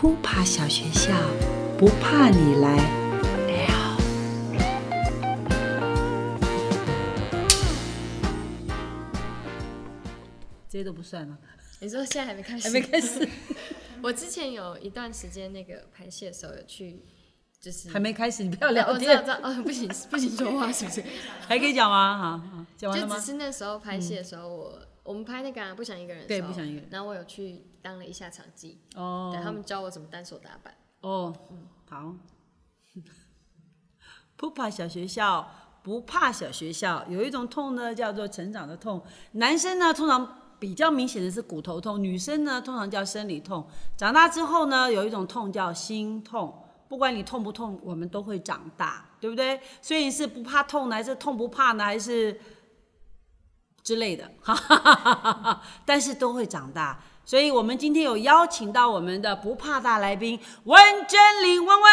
扑爬小学校，不怕你来了。这些都不算了，你说现在还没开始？还没开始，我之前有一段时间那个排戏的时候有去，就是还没开始，你不要聊知道，知天，道，哦，不行，不行说话是不是？还可以讲吗？好，好讲完了吗就只？是那时候拍戏的时候，我我们拍那个、啊、不想一个人的对时候不想一个人然后我有去当了一下场记，哦对他们教我怎么单手打板。哦，好。不怕小学校，不怕小学校。有一种痛呢，叫做成长的痛。男生呢，通常比较明显的是骨头痛；女生呢，通常叫生理痛。长大之后呢，有一种痛叫心痛。不管你痛不痛，我们都会长大，对不对？所以你是不怕痛呢，还是痛不怕呢，还是之类的？哈哈哈哈哈哈。但是都会长大。所以我们今天有邀请到我们的不怕大来宾温真玲温温。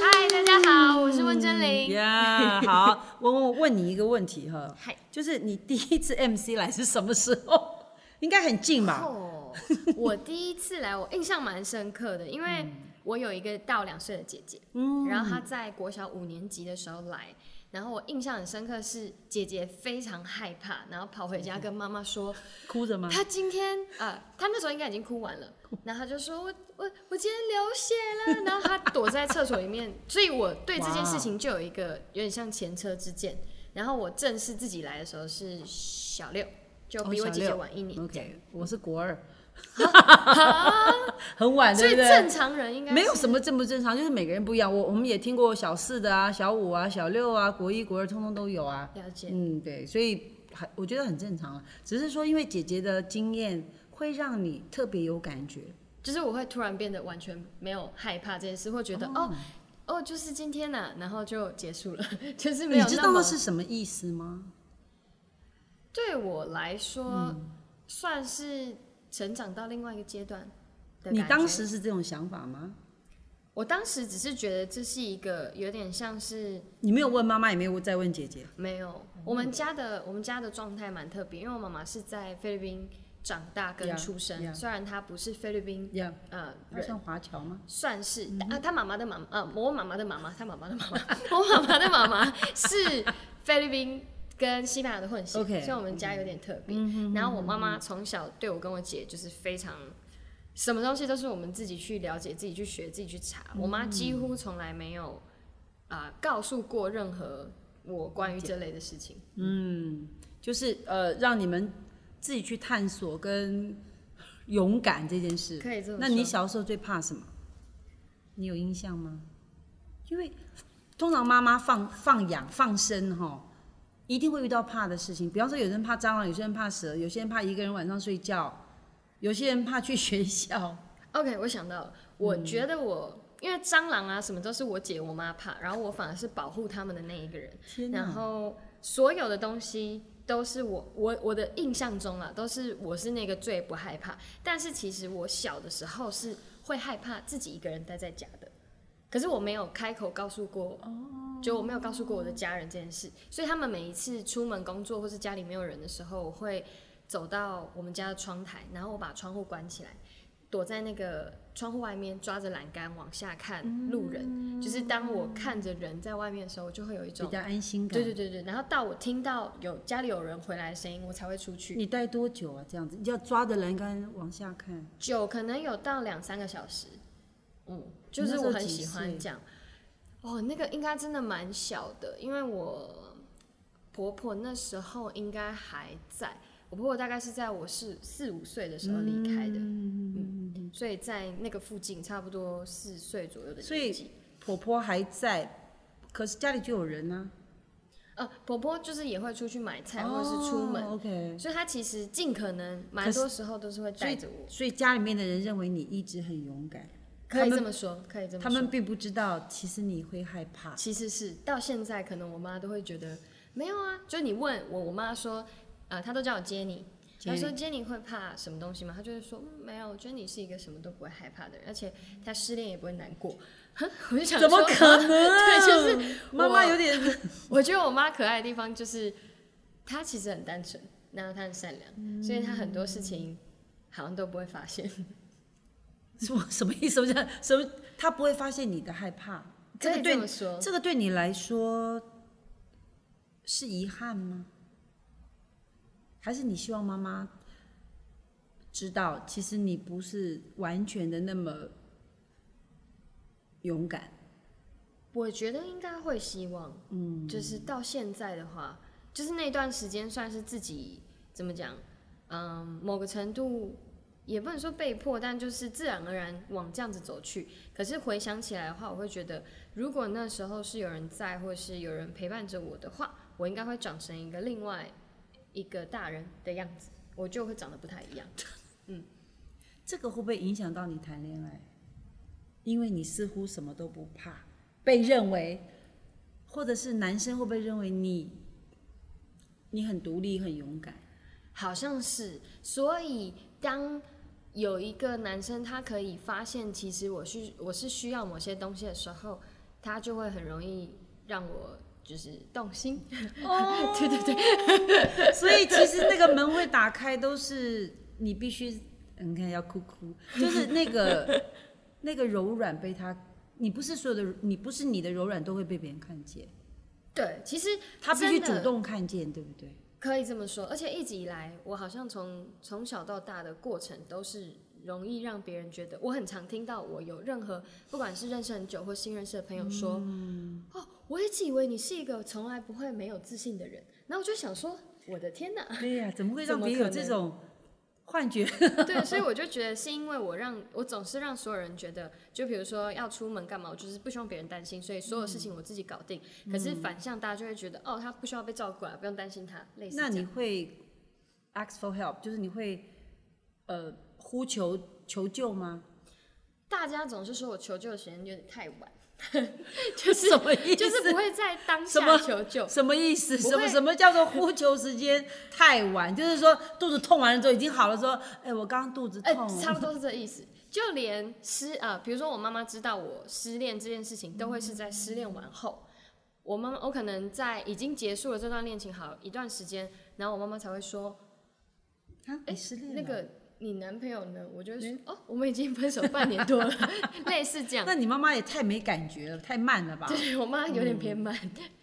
嗨，大家好，我是温真玲。呀好，温温，我问你一个问题哈，就是你第一次 MC 来是什么时候？应该很近吧？哦，我第一次来，我印象蛮深刻的，因为我有一个大我两岁的姐姐，嗯，然后她在国小五年级的时候来，然后我印象很深刻是姐姐非常害怕，然后跑回家跟妈妈说，哭着吗？她今天啊，她那时候应该已经哭完了，然后她就说我我我今天流血了，然后她躲在厕所里面，所以我对这件事情就有一个有点像前车之鉴。然后我正式自己来的时候是小六，就比我姐姐晚一年。OK，我是国二，很晚，所以？正常人应该没有什么正不正常，就是每个人不一样。我我们也听过小四的啊、小五啊、小六啊、国一、国二，通通都有啊。了解。嗯，对，所以还我觉得很正常了，只是说因为姐姐的经验会让你特别有感觉。就是我会突然变得完全没有害怕这件事，会觉得哦哦就是今天呐、然后就结束了，就是没有你知道是什么意思吗？对我来说、嗯算是成长到另外一个阶段的你当时是这种想法吗？我当时只是觉得这是一个有点像是你没有问妈妈，也没有再问姐姐。没有我们家的我们家的状态蛮特别，因为我妈妈是在菲律宾长大跟出生 yeah. 虽然她不是菲律宾呀、呃算华侨吗？算是嗯啊，他妈妈的妈妈，呃，我妈妈的妈妈，她妈妈的妈妈，我妈妈的妈妈是菲律宾跟西班牙的混血所以我们家有点特别。嗯然后我妈妈从小对我跟我姐就是非常，什么东西都是我们自己去了解、自己去学、自己去查。我妈几乎从来没有啊、告诉过任何我关于这类的事情。嗯，就是呃，让你们自己去探索跟勇敢这件事。可以这么说。那你小时候最怕什么？你有印象吗？因为通常妈妈放放养放生哈，一定会遇到怕的事情。比方说，有人怕蟑螂，有些人怕蛇，有些人怕一个人晚上睡觉，有些人怕去学校。OK，我想到了，我嗯觉得我、因为蟑螂啊什么都是我姐我妈怕，然后我反而是保护他们的那一个人。然后所有的东西都是我我我的印象中啊，都是我是那个最不害怕。但是其实我小的时候是会害怕自己一个人待在家的，可是我没有开口告诉过，就我没有告诉过我的家人这件事，所以他们每一次出门工作或是家里没有人的时候，我会走到我们家的窗台，然后我把窗户关起来。躲在那个窗户外面，抓着栏杆往下看路人，就是当我看着人在外面的时候，我就会有一种比较安心感。对对对对，然后到我听到有家里有人回来的声音，我才会出去。你待多久啊？这样子，你要抓着栏杆往下看。久可能有到两三个小时，嗯，就是我很喜欢这样。哦，那个应该真的蛮小的，因为我婆婆那时候应该还在，我婆婆大概是在我是四五岁的时候离开的，嗯，嗯所以在那个附近差不多四岁左右的所以年纪。婆婆还在，可是家里就有人呢、呃，婆婆就是也会出去买菜或者是出门，哦 OK，所以她其实尽可能蛮多时候都是会带着我。所以家里面的人认为你一直很勇敢，可以这么说，可以这么说。他们并不知道其实你会害怕。其实是到现在，可能我妈都会觉得没有啊。就你问我，我妈说，呃，她都叫我接你。她说 Jenny 会怕什么东西吗？她就会说、嗯、没有，我觉得你是一个什么都不会害怕的人，而且她失恋也不会难过。哼 我就想怎么说可能？对，就是妈妈有点 我觉得我妈可爱的地方就是，她其实很单纯，然后她很善良，所以她很多事情好像都不会发现。什么什么意思？什么叫什么？他不会发现你的害怕，这个对这个对你来说是遗憾吗？还是你希望妈妈知道，其实你不是完全的那么勇敢？我觉得应该会希望，嗯，就是到现在的话，就是那段时间算是自己怎么讲，嗯，某个程度也不能说被迫，但就是自然而然往这样子走去。可是回想起来的话，我会觉得，如果那时候是有人在，或是有人陪伴着我的话，我应该会长成一个另外一个大人的样子，我就会长得不太一样。嗯这个会不会影响到你谈恋爱？因为你似乎什么都不怕，被认为，或者是男生会不会认为你你很独立、很勇敢？好像是，所以当有一个男生他可以发现，其实我需我是需要某些东西的时候，他就会很容易让我就是动心。哦，对 对对，所以其实那个门会打开，都是你必须，你看要哭哭，就是那个 那个柔软被他，你不是所有的，你不是你的柔软都会被别人看见，对，其实他必须主动看见，对不对？可以这么说，而且一直以来，我好像从从小到大的过程都是容易让别人觉得，我很常听到我有任何不管是认识很久或新认识的朋友说，哦，我一直以为你是一个从来不会没有自信的人，然后我就想说，我的天哪，对呀、怎么会 让别人有这种幻觉？对，所以我就觉得是因为我让我总是让所有人觉得，就比如说要出门干嘛，我就是不希望别人担心，所以所有事情我自己搞定。可是反向大家就会觉得，哦，他不需要被照顾啊，不用担心他，类似那你。会 ask for help，就是你会呃呼求求救吗？大家总是说我求救的时间有点太晚，就是什么意思？就是不会在当下求救。什么意思？什么什么叫做呼求时间太晚？就是说肚子痛完了之后已经好了，说，哎，我刚刚肚子哎、痛，差不多是这意思。就连失啊、比如说我妈妈知道我失恋这件事情，都会是在失恋完后。我妈妈，我可能在已经结束了这段恋情好一段时间，然后我妈妈才会说，啊，哎失恋了那个你男朋友呢？我就哦，我们已经分手半年多了，类似这样。那你妈妈也太没感觉了，太慢了吧？对我妈有点偏慢，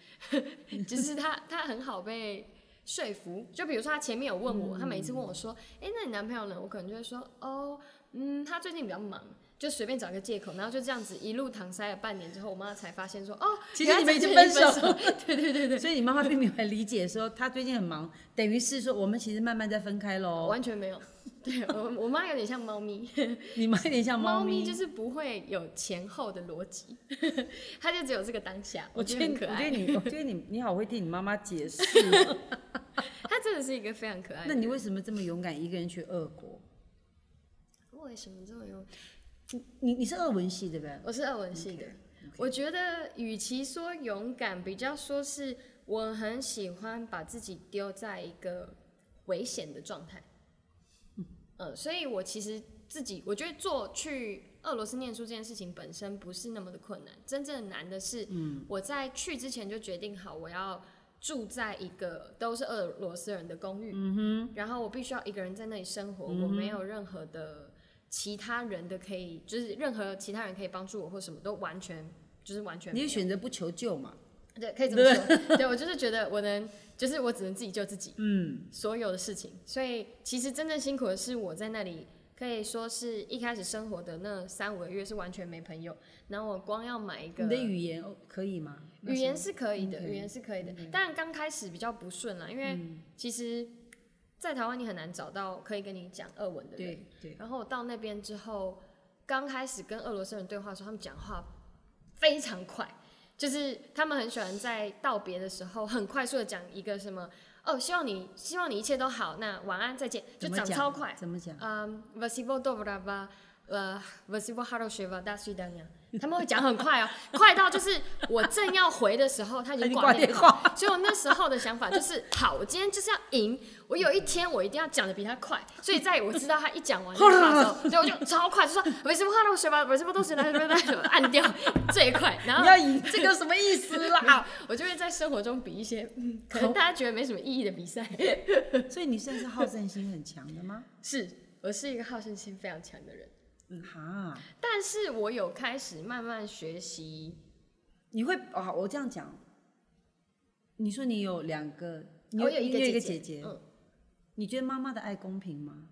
就是她她很好被说服。就比如说她前面有问我，她每一次问我说，哎、那你男朋友呢？我可能就会说，哦，嗯，他最近比较忙。就随便找个借口，然后就这样子一路搪塞了半年之后，我妈才发现说，哦，其实你们已经分手这分对对对对，所以你妈妈并没有理解说她最近很忙，等于是说我们其实慢慢在分开喽。完全没有。对我我妈有点像猫咪，你妈有点像猫咪，咪就是不会有前后的逻辑，它就只有这个当下。我觉得可爱，我觉得你，我觉得你，你好会替你妈妈解释。她真的是一个非常可爱的那。你为什么这么勇敢一个人去俄国？为什么这么有？你你是俄文系对不对？我是俄文系的。我觉得，与其说勇敢，比较说是我很喜欢把自己丢在一个危险的状态。嗯，所以我其实自己，我觉得做去俄罗斯念书这件事情本身不是那么的困难，真正难的是，嗯我在去之前就决定好我要住在一个都是俄罗斯人的公寓，嗯然后我必须要一个人在那里生活，我没有任何的其他人的可以，就是任何其他人可以帮助我或什么都完全就是完全你选择不求救嘛？对，可以这么 说。对我就是觉得我能，就是我只能自己救自己，嗯，所有的事情。所以其实真正辛苦的是我在那里，可以说是一开始生活的那三五个月是完全没朋友，然后我光要买一个你的语言哦可以吗？语言是可以的语言是可以的。当然刚开始比较不顺啦，因为其实，在台湾你很难找到可以跟你讲俄文的人。对对，然后我到那边之后，刚开始跟俄罗斯人对话的时候，他们讲话非常快，就是他们很喜欢在道别的时候很快速的讲一个什么哦，希望你希望你一切都好，那晚安再见，就讲怎么讲超快。怎么讲？嗯 v a 呃 v a s i v o h h e v a d a s i d a n 他们会讲很快哦，快到就是我正要回的时候，他已经挂电话。所以我那时候的想法就是，好，我今天就是要赢，我有一天我一定要讲的比他快。所以在我知道他一讲完的时候，所以我就超快，就说 v a s i v o h a r o s h e v a v a s i v o d o s i d a n i a 按掉最快。然后你要赢，这个什么意思啦？我就会在生活中比一些可能大家觉得没什么意义的比赛。所以你算是好胜心很强的吗？是。我是一个好胜心非常强的人，哈，但是我有开始慢慢学习，你会啊？我这样讲，你说你有两个，你我有一个你有一个姐姐姐，嗯，你觉得妈妈的爱公平吗？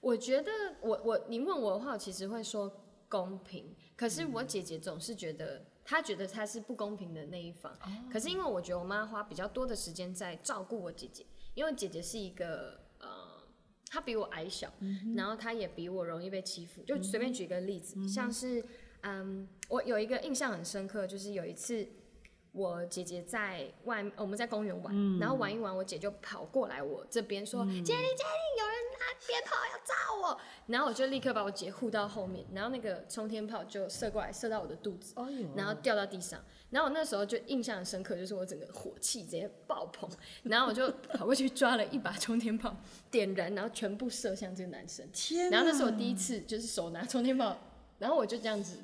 我觉得我我你问我的话，我其实会说公平，可是我姐姐总是觉得她觉得她是不公平的那一方。可是因为我觉得我妈花比较多的时间在照顾我姐姐，因为姐姐是一个呃，她比我矮小，然后他也比我容易被欺负。就随便举一个例子，像是嗯，我有一个印象很深刻，就是有一次。我姐姐在外，我们在公园玩，然后玩一玩，我姐就跑过来我这边说：“姐姐，姐姐，有人拿鞭炮要炸我。”然后我就立刻把我姐护到后面，然后那个冲天炮就射过来，射到我的肚子，哦，然后掉到地上。然后我那时候就印象很深刻，就是我整个火气直接爆棚，然后我就跑过去抓了一把冲天炮，点燃，然后全部射向这个男生。天然后那是我第一次就是手拿冲天炮，然后我就这样子，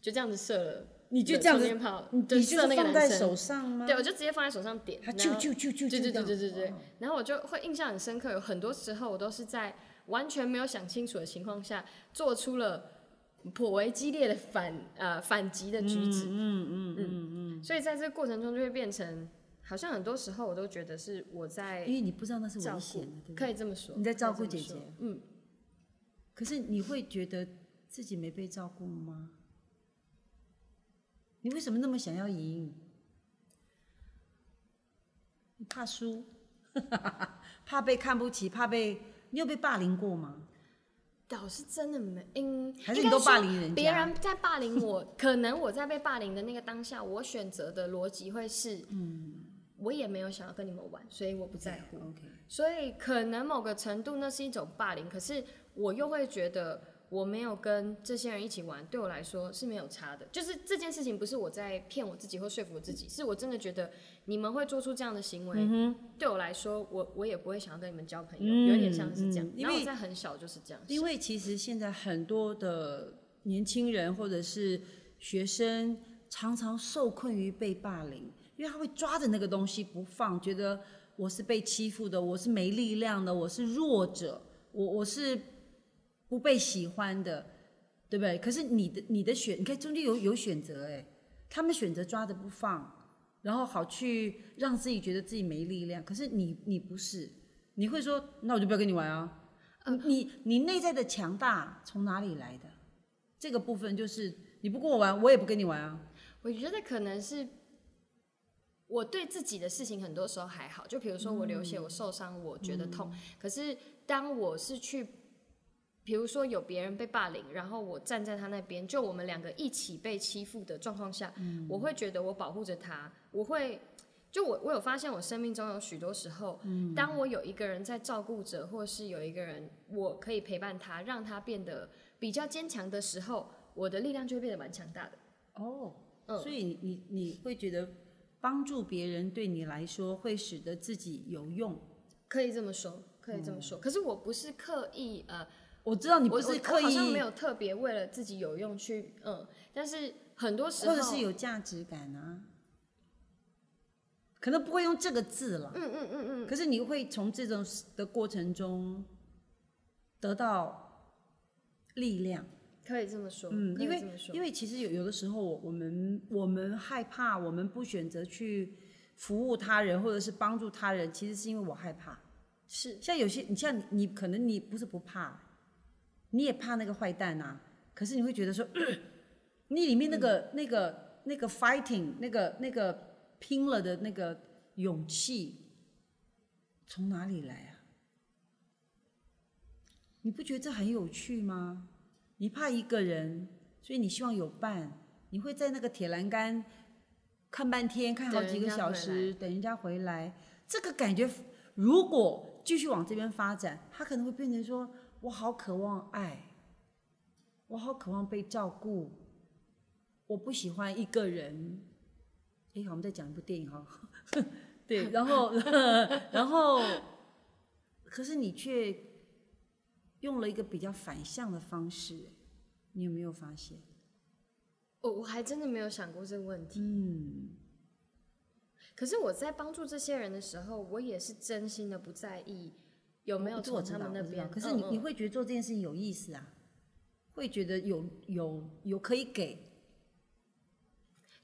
就这样子射了。你就这样子你就你就放在手上吗？对，我就直接放在手上点，它然后啾啾啾啾对对对对对。然后我就会印象很深刻，有很多时候我都是在完全没有想清楚的情况下，做出了颇为激烈的反呃反击的举止。嗯嗯嗯嗯所以在这个过程中就会变成，好像很多时候我都觉得是我在因为你不知道那是危险的，对对？可以这么说，你在照顾姐姐嗯，可是你会觉得自己没被照顾吗？你为什么那么想要赢？你怕输，怕被看不起，怕被你有被霸凌过吗？倒是真的没，嗯，还是你都霸凌人家别人在霸凌我，可能我在被霸凌的那个当下，我选择的逻辑会是，嗯，我也没有想要跟你们玩，所以我不在乎。OK，所以可能某个程度那是一种霸凌，可是我又会觉得我没有跟这些人一起玩，对我来说是没有差的。就是这件事情不是我在骗我自己或说服我自己，是我真的觉得你们会做出这样的行为，对我来说，我我也不会想要跟你们交朋友，嗯有点像是这样嗯。因然后为我在很小就是这样想，因为其实现在很多的年轻人或者是学生，常常受困于被霸凌，因为他会抓着那个东西不放，觉得我是被欺负的，我是没力量的，我是弱者，我我是不被喜欢的，对不对？可是你的你的选，你看中间有有选择哎，他们选择抓着不放，然后好去让自己觉得自己没力量，可是你你不是，你会说那我就不要跟你玩啊。你你内在的强大从哪里来的？这个部分就是你不跟我玩，我也不跟你玩啊。我觉得可能是我对自己的事情很多时候还好，就比如说我流血、我受伤，我觉得痛。可是当我是去，比如说有别人被霸凌，然后我站在他那边，就我们两个一起被欺负的状况下，我会觉得我保护着他，我会。就我，我有发现，我生命中有许多时候，当我有一个人在照顾着，或是有一个人我可以陪伴他，让他变得比较坚强的时候，我的力量就会变得蛮强大的。哦，嗯所以你你你会觉得帮助别人对你来说会使得自己有用。可以这么说，可以这么说。可是我不是刻意呃，我知道你不是刻意好像，没有特别为了自己有用去嗯，但是很多时候或者是有价值感啊，可能不会用这个字了。嗯嗯嗯嗯，可是你会从这种的过程中得到力量。可以这么说，嗯，因为因为其实有有的时候，我我们我们害怕，我们不选择去服务他人或者是帮助他人，其实是因为我害怕。是像有些你像你你可能你不是不怕，你也怕那个坏蛋啊，可是你会觉得说，你里面那个、那个那个 fighting 那个那个拼了的那个勇气从哪里来啊？你不觉得这很有趣吗？你怕一个人，所以你希望有伴，你会在那个铁栏杆看半天，看好几个小时，等人家回来。这个感觉，如果继续往这边发展，它可能会变成说：我好渴望爱，我好渴望被照顾，我不喜欢一个人。哎，好，我们再讲一部电影哈。对，然后，然后，可是你却用了一个比较反向的方式，你有没有发现？我我还真的没有想过这个问题。嗯，可是我在帮助这些人的时候，我也是真心的不在意有没有从这我知道他们那边？可是你、嗯嗯你会觉得做这件事情有意思啊？会觉得有有有可以给，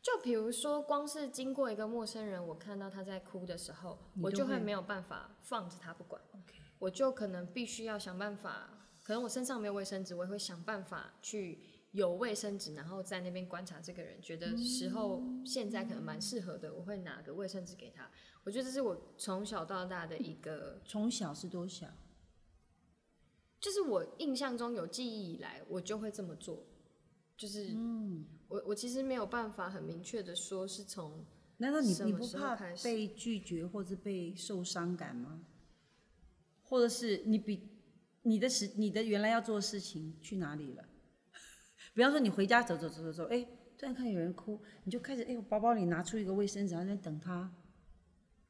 就比如说，光是经过一个陌生人，我看到他在哭的时候，我就会没有办法放着他不管。我就可能必须要想办法，可能我身上没有卫生纸，我也会想办法去有卫生纸，然后在那边观察这个人，觉得时候现在可能蛮适合的，我会拿个卫生纸给他。我觉得这是我从小到大的一个，从小是多小？就是我印象中有记忆以来，我就会这么做。就是，嗯我我其实没有办法很明确的说是从难道你你不怕被拒绝或者被受伤感吗？或者是你比你的时你的原来要做的事情去哪里了？比方说你回家走走走走走，哎，突然看有人哭，你就开始哎，我包包里拿出一个卫生纸，然后在那等他，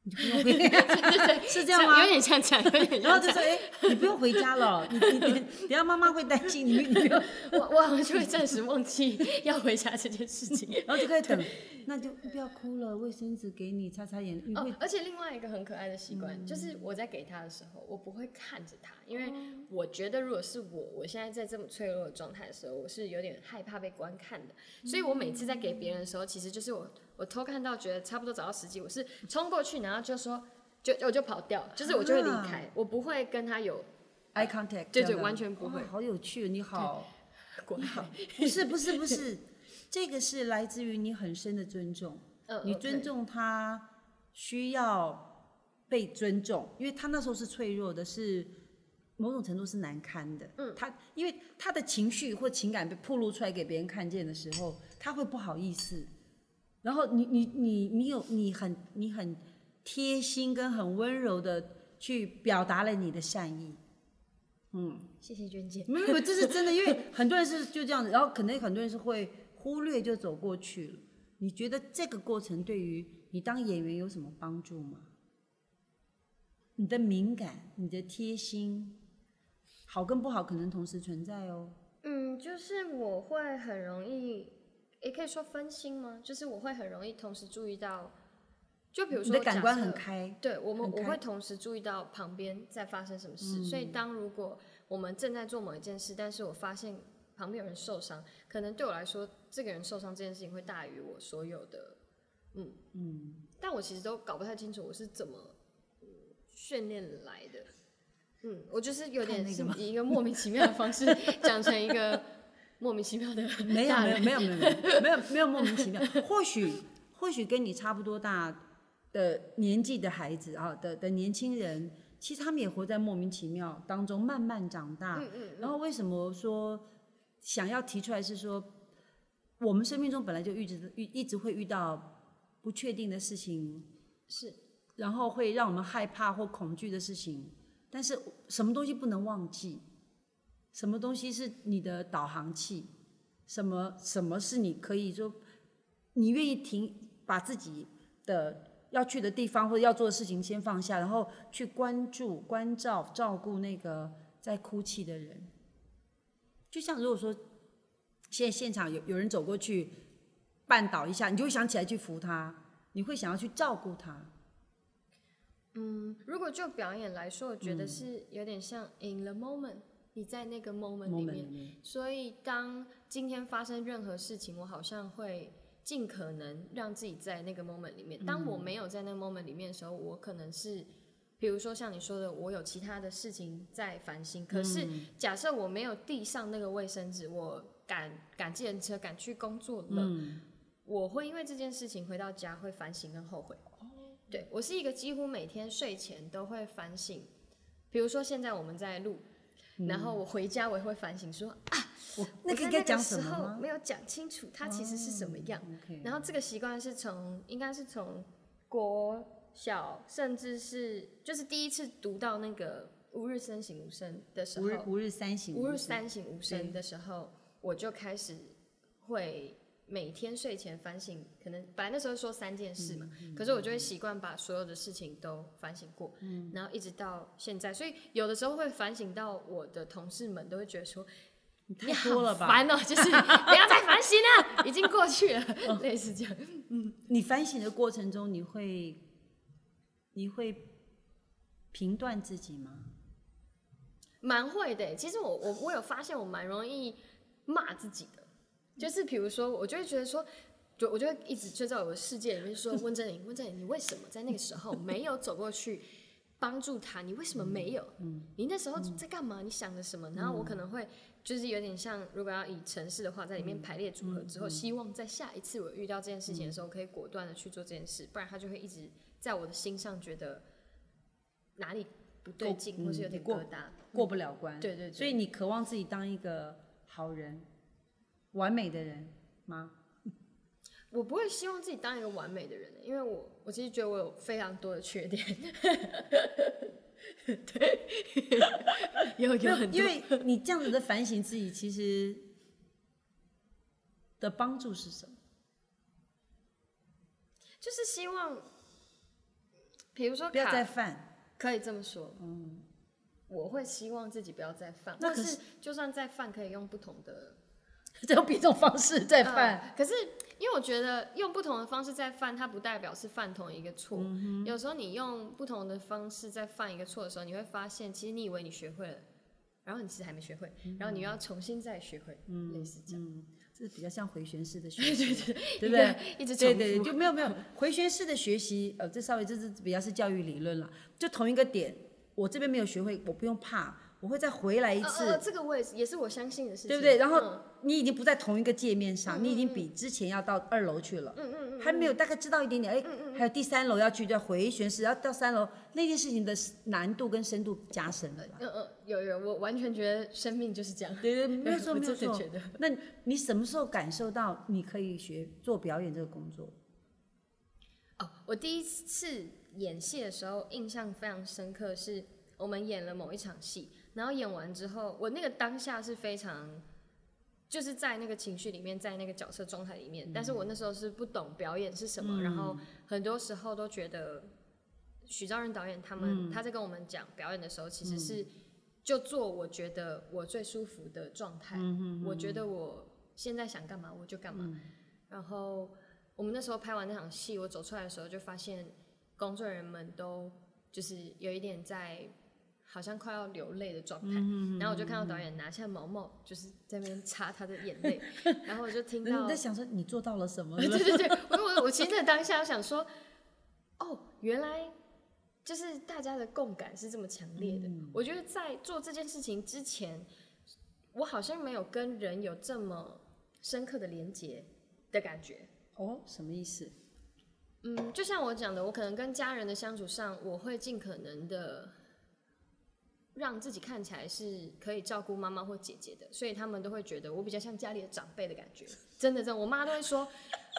你就不用回，是这样吗有？点像这样，有点然后。就说哎，你不用回家了，你你你，等下妈妈会担心你，我我好像就会暂时忘记要回家这件事情。然后就开始等，那就不要哭了，卫生纸给你擦擦眼，哦，而且另外一个很可爱的习惯，就是我在给他的时候，我不会看着他，因为我觉得如果是我，我现在在这么脆弱的状态的时候，我是有点害怕被观看的，所以我每次在给别人的时候，其实就是我我偷看到觉得差不多找到时机，我是冲过去，然后就说就我就跑掉，就是我就会离开，我不会跟他有 eye contact，对对完全不会哦好有趣，你好。过来。不是不是不是，这个是来自于你很深的尊重，嗯你尊重他需要被尊重，因为他那时候是脆弱的，是某种程度是难堪的。嗯，他因为他的情绪或情感被暴露出来给别人看见的时候，他会不好意思。然后你你你你有你很你很贴心跟很温柔的去表达了你的善意。嗯谢谢娟姐。没有，这是真的，因为很多人是就这样子，然后可能很多人是会忽略就走过去了。你觉得这个过程对于你当演员有什么帮助吗？你的敏感，你的贴心，好跟不好可能同时存在哦。嗯，就是我会很容易，也可以说分心吗？就是我会很容易同时注意到，就比如你说的感官很开，对我们我会同时注意到旁边在发生什么事，所以当如果我们正在做某一件事，但是我发现旁边有人受伤，可能对我来说，这个人受伤这件事情会大于我所有的，嗯嗯，但我其实都搞不太清楚我是怎么嗯训练来的。嗯，我就是有点是以一个莫名其妙的方式 讲成一个莫名其妙的没有没有没有没有没有没有莫名其妙，或许或许跟你差不多大的年纪的孩子啊的的年轻人，其实他们也活在莫名其妙当中，慢慢长大。嗯嗯然后为什么说想要提出来是说，我们生命中本来就一直遇一直会遇到不确定的事情，是然后会让我们害怕或恐惧的事情，但是什么东西不能忘记？什么东西是你的导航器？什么什么是你可以说，你愿意停，把自己的要去的地方或者要做的事情先放下，然后去关注、关照、照顾那个在哭泣的人。就像如果说现在现场有有人走过去绊倒一下，你就会想起来去扶他，你会想要去照顾他。嗯，如果就表演来说，我觉得是有点像 in the moment，你在那个 moment 里 moment 面面，所以当今天发生任何事情，我好像会尽可能让自己在那个 moment 里面。当我没有在那个 moment 里面的时候，我可能是，比如说像你说的，我有其他的事情在烦心。可是假设我没有递上那个卫生纸，我赶赶计程车赶去工作了，我会因为这件事情回到家会反省跟后悔。对我是一个几乎每天睡前都会反省，比如说现在我们在录，然后我回家我也会反省说啊，我那个应该讲那个时什么吗？候没有讲清楚它其实是什么样。然后这个习惯是从应该是从国小，甚至是就是第一次读到那个吾日三省吾身的时候，吾日三省吾日三省吾身的时候，我就开始会每天睡前反省，可能本来那时候说三件事嘛，嗯可是我就会习惯把所有的事情都反省过，嗯然后一直到现在，所以有的时候会反省到我的同事们都会觉得说。你太多了吧？烦哦，就是 不要再反省了，已经过去了，类似这样。嗯你反省的过程中，你会你会评断自己吗？蛮会的欸。其实我我我有发现，我蛮容易骂自己的，就是比如说，我就会觉得说，就我就会一直就在我的世界里面说，温真菱，温真菱，你为什么在那个时候没有走过去帮助他？你为什么没有？嗯你那时候在干嘛？你想的什么？然后我可能会就是有点像，如果要以城市的话，在里面排列组合之后，希望在下一次我遇到这件事情的时候，可以果断的去做这件事，不然他就会一直在我的心上觉得哪里不对劲，或是有点过疙瘩。过不了关。对对对所以你渴望自己当一个好人、完美的人吗？我不会希望自己当一个完美的人，因为我我其实觉得我有非常多的缺点。对，有有很多，因为你这样子的反省自己，其实的帮助是什么？就是希望，比如说不要再犯。可以这么说，嗯，我会希望自己不要再犯，或那可是是就算再犯，可以用不同的这种别种方式在犯。呃可是因为我觉得用不同的方式在犯，它不代表是犯同一个错。嗯有时候你用不同的方式在犯一个错的时候，你会发现，其实你以为你学会了，然后你其实还没学会，然后你要重新再学会，类似这样。嗯，这比较像回旋式的学习，对对一对个一直重复。对对对，就没有没有回旋式的学习，呃，这稍微这是比较是教育理论了。就同一个点，我这边没有学会，我不用怕，我会再回来一呃次，呃这个我也是也是我相信的事情，对不对？然后嗯你已经不在同一个界面上，你已经比之前要到二楼去了，嗯嗯还没有大概知道一点点，哎，还有第三楼要去，要回旋式，要到三楼，那件事情的难度跟深度加深了？嗯嗯，有有，我完全觉得生命就是这样。对对，没有错 我没有错。那你什么时候感受到你可以学做表演这个工作？哦，我第一次演戏的时候，印象非常深刻，是我们演了某一场戏，然后演完之后，我那个当下是非常，就是在那个情绪里面，在那个角色状态里面，但是我那时候是不懂表演是什么，然后很多时候都觉得许昭仁导演他们、他在跟我们讲表演的时候，其实是就做我觉得我最舒服的状态，我觉得我现在想干嘛我就干嘛，然后。我们那时候拍完那场戏，我走出来的时候就发现工作人员们都就是有一点在好像快要流泪的状态，然后我就看到导演拿下毛毛，就是在那边擦他的眼泪，然后我就听你到在想说你做到了什么？对对对，我我我其实在当下我想说，哦，原来就是大家的共感是这么强烈的。我觉得在做这件事情之前，我好像没有跟人有这么深刻的连接的感觉。哦，什么意思？嗯，就像我讲的，我可能跟家人的相处上，我会尽可能的让自己看起来是可以照顾妈妈或姐姐的，所以他们都会觉得我比较像家里的长辈的感觉。真的，真的，我妈都会说，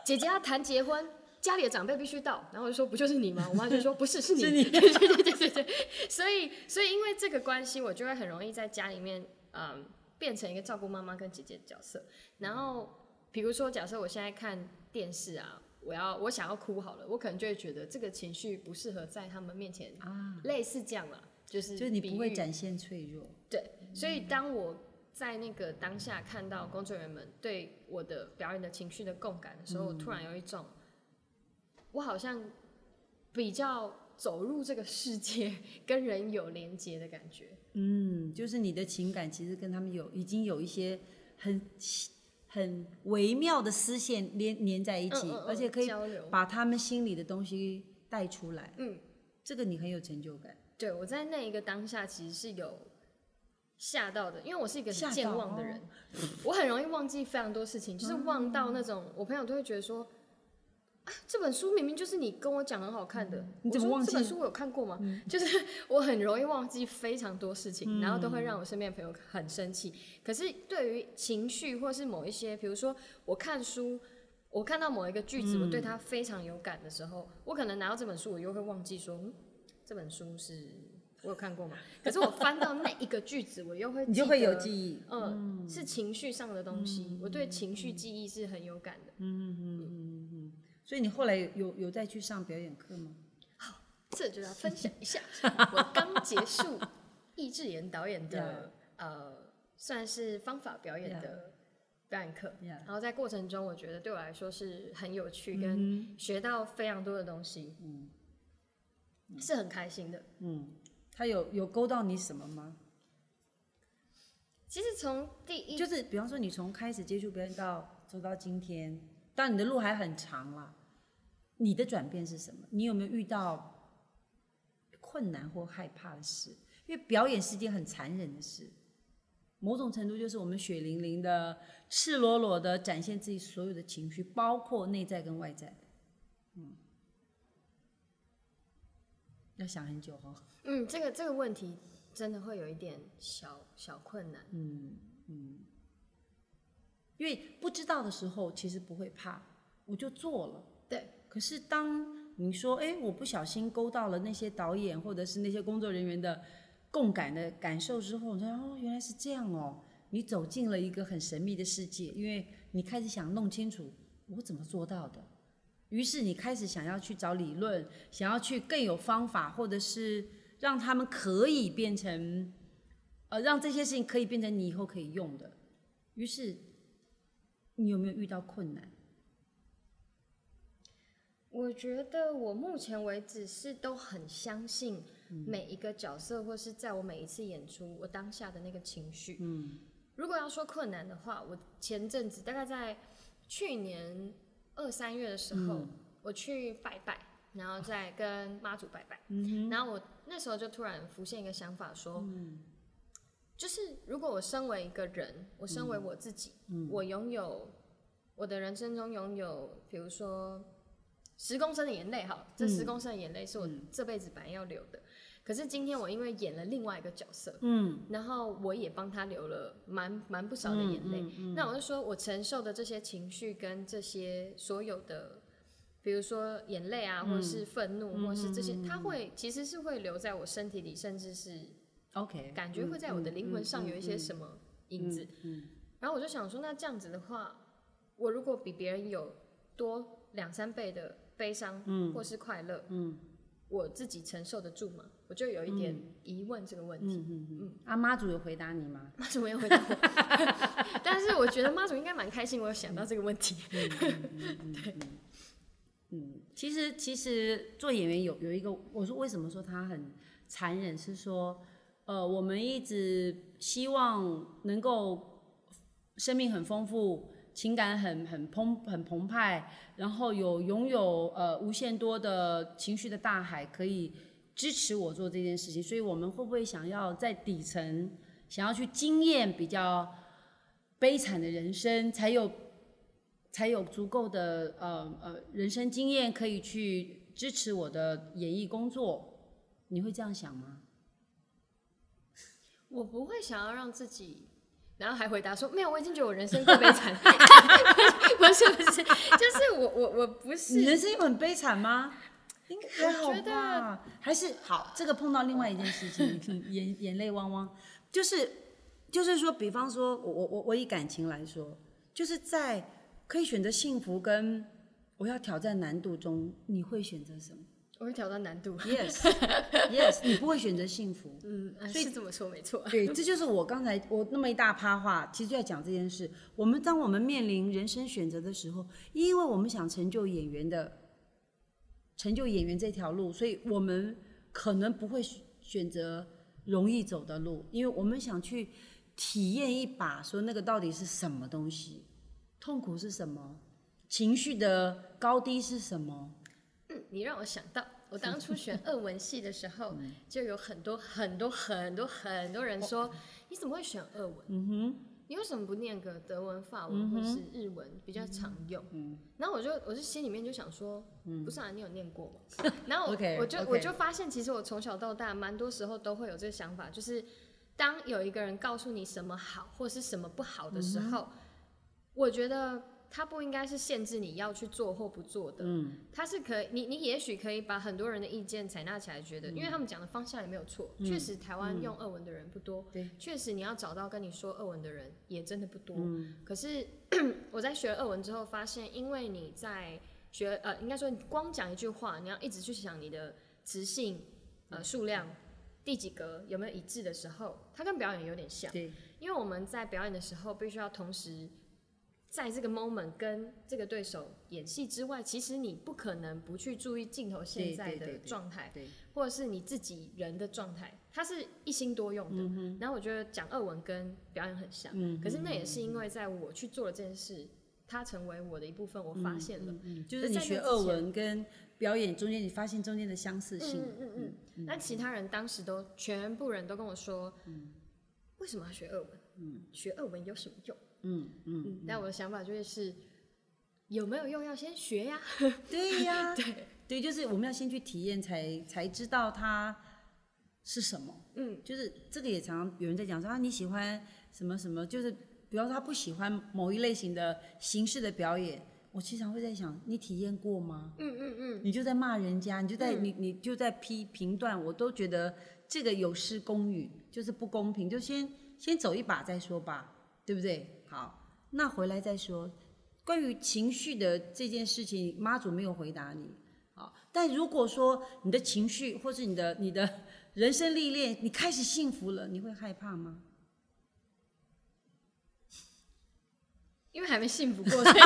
姐姐要谈结婚，家里的长辈必须到。然后我就说，不就是你吗？我妈就说，不是，是你。是你 对对对对对对。所以，所以因为这个关系，我就会很容易在家里面，嗯，变成一个照顾妈妈跟姐姐的角色。然后，比如说，假设我现在看电视啊，我要我想要哭好了，我可能就会觉得这个情绪不适合在他们面前啊，类似这样啦，就是就是你不会展现脆弱。对，所以当我在那个当下看到工作人员们对我的表演的情绪的共感的时候，我突然有一种，我好像比较走入这个世界，跟人有连接的感觉。嗯，就是你的情感其实跟他们有已经有一些很很微妙的丝线连连在一起，嗯嗯嗯而且可以。把他们心里的东西带出来。嗯，这个你很有成就感。对我在那一个当下其实是有吓到的，因为我是一个很健忘的人，我很容易忘记非常多事情，就是忘到那种我朋友都会觉得说。啊，这本书明明就是你跟我讲很好看的，嗯你怎么忘记嗯这本书我有看过吗？就是 我很容易忘记非常多事情，然后都会让我身边的朋友很生气。可是对于情绪或是某一些，比如说我看书，我看到某一个句子，我对它非常有感的时候，我可能拿到这本书，我又会忘记说，嗯，这本书是我有看过嘛？可是我翻到那一个句子，我又会你就会有得记忆。嗯，是情绪上的东西，我对情绪记忆是很有感的嗯嗯嗯。所以你后来有有再去上表演课吗？好这就要分享一下，我刚结束易智言导演的呃，算是方法表演的表演课然后在过程中，我觉得对我来说是很有趣，跟学到非常多的东西，嗯，是很开心的。嗯他有有勾到你什么吗？其实从第一就是比方说你从开始接触表演到走到今天，当然你的路还很长啦，你的转变是什么？你有没有遇到困难或害怕的事？因为表演是一件很残忍的事，某种程度就是我们血淋淋的、赤裸裸的展现自己所有的情绪，包括内在跟外在。嗯，要想很久哦。嗯，这个这个问题真的会有一点小小困难。嗯嗯因为不知道的时候，其实不会怕，我就做了。对，可是当你说，哎，我不小心勾到了那些导演或者是那些工作人员的共感的感受之后，你说，哦，原来是这样哦，你走进了一个很神秘的世界，因为你开始想弄清楚我怎么做到的，于是你开始想要去找理论，想要去更有方法，或者是让他们可以变成，呃，让这些事情可以变成你以后可以用的，于是你有没有遇到困难？我觉得我目前为止是都很相信每一个角色，或是在我每一次演出，我当下的那个情绪。嗯，如果要说困难的话，我前阵子大概在去年二三月的时候，我去拜拜，然后再跟妈祖拜拜。嗯然后我那时候就突然浮现一个想法，说，就是如果我身为一个人，我身为我自己，我拥有我的人生中拥有，比如说。十公升的眼泪，哈，这十公升的眼泪是我这辈子本来要流的。可是今天我因为演了另外一个角色，嗯，然后我也帮他流了蛮蛮不少的眼泪。那我就说我承受的这些情绪跟这些所有的，比如说眼泪啊，或者是愤怒，或是这些，他会其实是会留在我身体里，甚至是 OK，感觉会在我的灵魂上有一些什么影子。然后我就想说，那这样子的话，我如果比别人有多两三倍的。悲伤，或是快乐，嗯，我自己承受得住吗？我就有一点疑问这个问题。嗯嗯嗯。啊，妈祖有回答你吗？妈祖没有回答我，但是我觉得妈祖应该蛮开心，我有想到这个问题。对，嗯，其实其实做演员有有一个，我说为什么说他很残忍，是说，呃，我们一直希望能够生命很丰富。情感很很澎很澎湃，然后有拥有呃无限多的情绪的大海可以支持我做这件事情，所以我们会不会想要在底层想要去经验比较悲惨的人生，才有才有足够的呃呃人生经验可以去支持我的演艺工作？你会这样想吗？我不会想要让自己。然后还回答说没有，我已经觉得我人生够悲惨。不是不是，就是我我我不是。你人生有很悲惨吗？应该还好吧？还是好？这个碰到另外一件事情，眼眼泪汪汪，就是就是说，比方说我我我我以感情来说，就是在可以选择幸福跟我要挑战难度中，你会选择什么？我会挑战难度，Yes，Yes，你不会选择幸福，嗯，所以是这么说没错。对，这就是我刚才我那么一大趴话，其实就在讲这件事。我们当我们面临人生选择的时候，因为我们想成就演员的，成就演员这条路，所以我们可能不会选择容易走的路，因为我们想去体验一把，说那个到底是什么东西，痛苦是什么，情绪的高低是什么。你让我想到，我当初 选二文系的时候，就有很多很多很多很多人说，你怎么会选二文？嗯哼，你为什么不念个德文、法文或是日文比较常用？嗯，然后我就我就心里面就想说，不是啊，你有念过吗？然后我我就我就发现，其实我从小到大，蛮多时候都会有这个想法，就是当有一个人告诉你什么好或是什么不好的时候，我觉得。它不应该是限制你要去做或不做的，嗯，它是可以，你你也许可以把很多人的意见采纳起来，觉得，因为他们讲的方向也没有错，确实台湾用俄文的人不多，对，确实你要找到跟你说俄文的人也真的不多，嗯，可是 我在学俄文之后发现，因为你在学，呃，应该说你光讲一句话，你要一直去想你的词性，呃，数量第几格有没有一致的时候，它跟表演有点像，对，因为我们在表演的时候必须要同时。在这个 moment 跟这个对手演戏之外，其实你不可能不去注意镜头现在的状态，对，或者是你自己人的状态，它是一心多用的。然后我觉得讲二文跟表演很像，嗯可是那也是因为在我去做了这件事，它成为我的一部分，我发现了。嗯，就是你学二文跟表演中间，你发现中间的相似性。嗯嗯嗯。那其他人当时都全部人都跟我说，为什么要学二文？嗯，学二文有什么用？嗯嗯，嗯，但我的想法就会是，有没有用要先学呀。对呀，对，对，就是我们要先去体验才才知道它是什么。嗯，就是这个也常常有人在讲说啊，你喜欢什么什么，就是比方说他不喜欢某一类型的形式的表演，我经常会在想，你体验过吗？嗯嗯嗯，你就在骂人家，你就在、嗯你你就在批评断，我都觉得这个有失公允，就是不公平，就先先走一把再说吧，对不对？好，那回来再说。关于情绪的这件事情，妈祖没有回答你。好，但如果说你的情绪或是你的你的人生历练，你开始幸福了，你会害怕吗？因为还没幸福过，所以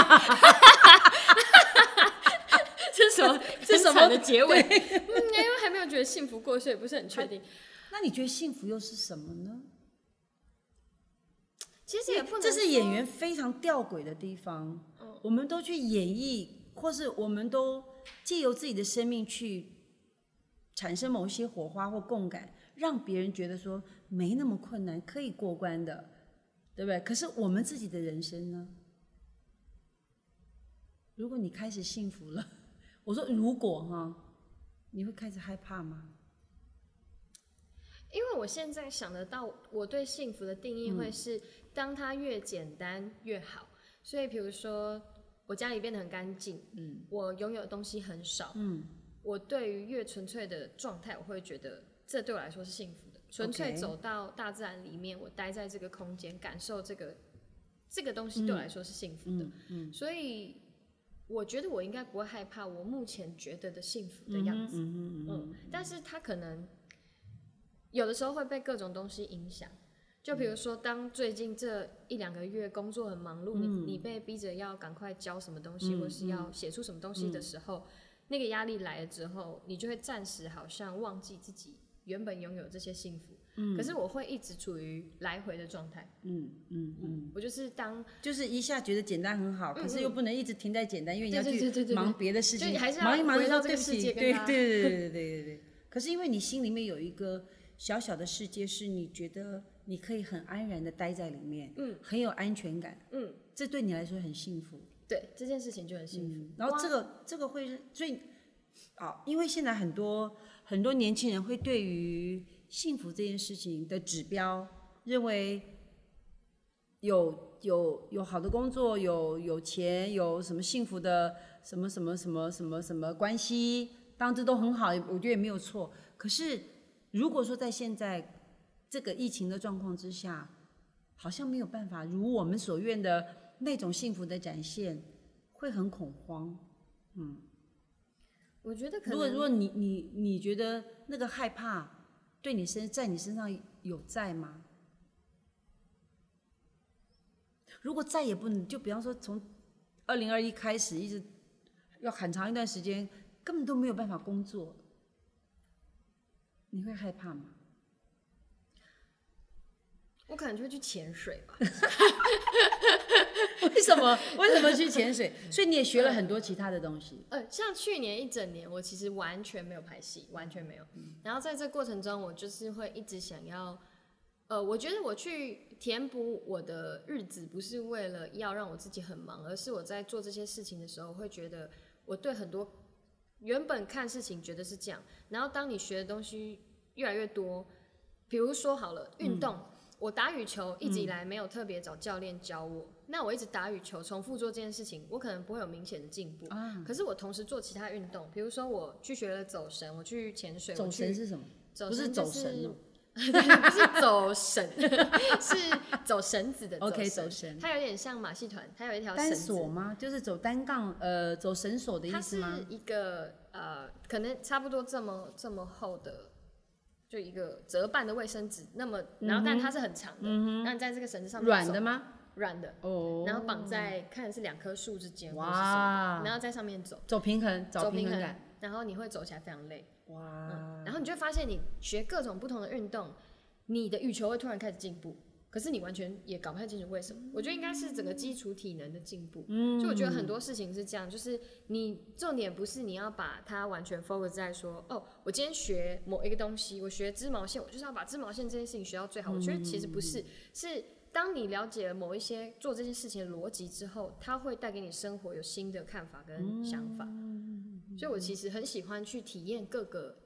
这是什么？这是什么的结尾？嗯，因为还没有觉得幸福过，所以不是很确定。那你觉得幸福又是什么呢？其实也不能，这是演员。非常吊诡的地方。我们都去演绎，或是我们都借由自己的生命去产生某一些火花或共感，让别人觉得说没那么困难，可以过关的，对不对？可是我们自己的人生呢？如果你开始幸福了，我说如果哈，你会开始害怕吗？因为我现在想得到，我对幸福的定义会是，当它越简单越好。所以，比如说我家里变得很干净，嗯，我拥有的东西很少，嗯，我对于越纯粹的状态，我会觉得这对我来说是幸福的。纯粹走到大自然里面，我待在这个空间，感受这个这个东西，对我来说是幸福的。嗯嗯所以，我觉得我应该不会害怕我目前觉得的幸福的样子。嗯嗯嗯嗯，但是他可能有的时候会被各种东西影响。就比如说，当最近这一两个月工作很忙碌，你你被逼着要赶快交什么东西，或是要写出什么东西的时候，那个压力来了之后，你就会暂时好像忘记自己原本拥有这些幸福。嗯，可是我会一直处于来回的状态。嗯嗯嗯。我就是当就是一下觉得简单很好，可是又不能一直停在简单，因为你要去忙别的事情，就你还是要忙一忙就回到这个世界对对对对对对对。可是因为你心里面有一个小小的世界，是你觉得你可以很安然的待在里面，嗯，很有安全感，嗯，这对你来说很幸福。对这件事情就很幸福。然后这个这个会是所以啊，因为现在很多很多年轻人会对于幸福这件事情的指标，认为有有有好的工作，有有钱，有什么幸福的什么什么什么什么什么关系，当这都很好，我觉得也没有错。可是如果说在现在这个疫情的状况之下，好像没有办法如我们所愿的那种幸福的展现，会很恐慌。嗯我觉得可能如果如果你你你觉得那个害怕对你身在你身上有在吗？如果再也不能，就比方说从二零二一开始，一直要很长一段时间，根本都没有办法工作，你会害怕吗？我可能就会去潜水吧。为什么？为什么去潜水？所以你也学了很多其他的东西。呃，像去年一整年，我其实完全没有拍戏，完全没有。然后在这过程中，我就是会一直想要，呃，我觉得我去填补我的日子，不是为了要让我自己很忙，而是我在做这些事情的时候，会觉得我对很多原本看事情觉得是这样，然后当你学的东西越来越多，比如说好了，运动。我打羽球一直以来没有特别找教练教我，那我一直打羽球，重复做这件事情，我可能不会有明显的进步。啊，可是我同时做其他运动，比如说我去学了走神，我去潜水，走神是什么？走不是走神哦。是走绳，是走绳子的 OK，走走绳。它有点像马戏团，它有一条单绳子。索，吗？就是走单杠，呃，走绳索的意它是思吗？一个呃，可能差不多这么这么厚的，就一个折半的卫生纸，那么然后但它是很长的，那你在这个绳子上面软的吗？软的，哦。然后绑在看是两棵树之间或是什哇的，然后在上面走，走平衡，走平衡找平衡感，，然后你会走起来非常累，哇嗯，然后你就会发现你学各种不同的运动，你的羽球会突然开始进步。可是你完全也搞不太清楚为什么，我觉得应该是整个基础体能的进步。嗯，就我觉得很多事情是这样，就是你重点不是你要把它完全 focus 在说，哦，我今天学某一个东西，我学织毛线，我就是要把织毛线这件事情学到最好。我觉得其实不是，是当你了解了某一些做这件事情的逻辑之后，它会带给你生活有新的看法跟想法。所以我其实很喜欢去体验各个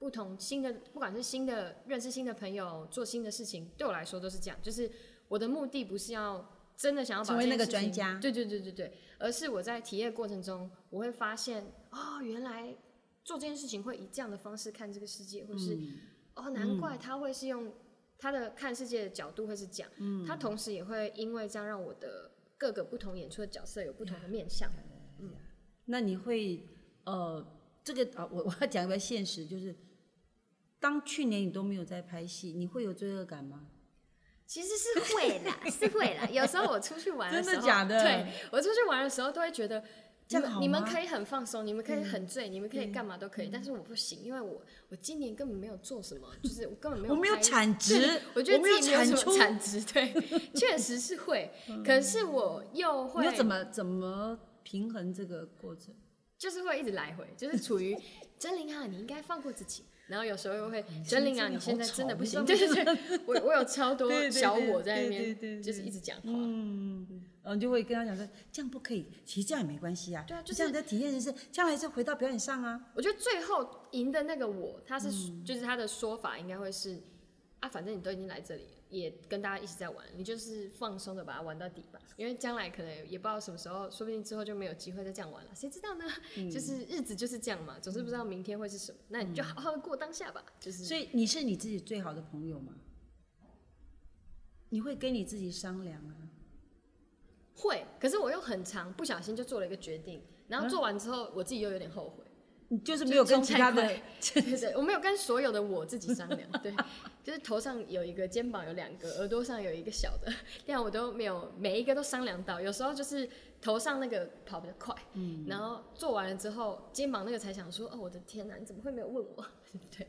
不同新的，不管是新的认识新的朋友，做新的事情，对我来说都是这样。就是我的目的不是要真的想要把成为那个专家对对对对对，而是我在体验过程中，我会发现哦，原来做这件事情会以这样的方式看这个世界，或是、嗯哦，难怪他会是用他的看世界的角度会是这样，嗯他同时也会因为这样让我的各个不同演出的角色有不同的面向。那你会呃，这个啊，我我要讲一个现实，就是当去年你都没有在拍戏，你会有罪恶感吗？其实是会啦，是会啦。有时候我出去玩的时候，真的假的对我出去玩的时候都会觉得。这样你们可以很放松，你们可以很醉，你们可以干嘛都可以，但是我不行，因为我我今年根本没有做什么，就是我根本没有我没有产值我觉得自己没有什产出么产值，对，确实是会，可是我又会你要怎么怎么平衡这个过程？就是会一直来回，就是处于 真灵啊，你应该放过自己。然后有时候又会真灵啊，你现在真的不行。对对对，我我有超多小我在那边，对就是一直讲话。嗯，然后就会跟他讲说，这样不可以，其实这样也没关系啊。对啊就是这样的体验人生，将来是回到表演上啊。我觉得最后赢的那个我，他是、就是他的说法应该会是啊，反正你都已经来这里了，也跟大家一起在玩，你就是放松的把它玩到底吧。因为将来可能也不知道什么时候，说不定之后就没有机会再这样玩了，谁知道呢？就是日子就是这样嘛，总是不知道明天会是什么，那你就好好的过当下吧。就是所以你是你自己最好的朋友吗？你会跟你自己商量啊？会，可是我又很长，不小心就做了一个决定，然后做完之后，我自己又有点后悔。你就是没有跟其他的对 对，我没有跟所有的我自己商量，对，就是头上有一个，肩膀有两个，耳朵上有一个小的，这样我都没有每一个都商量到。有时候就是头上那个跑比较快，嗯，然后做完了之后，肩膀那个才想说，哦，我的天哪，你怎么会没有问我？对，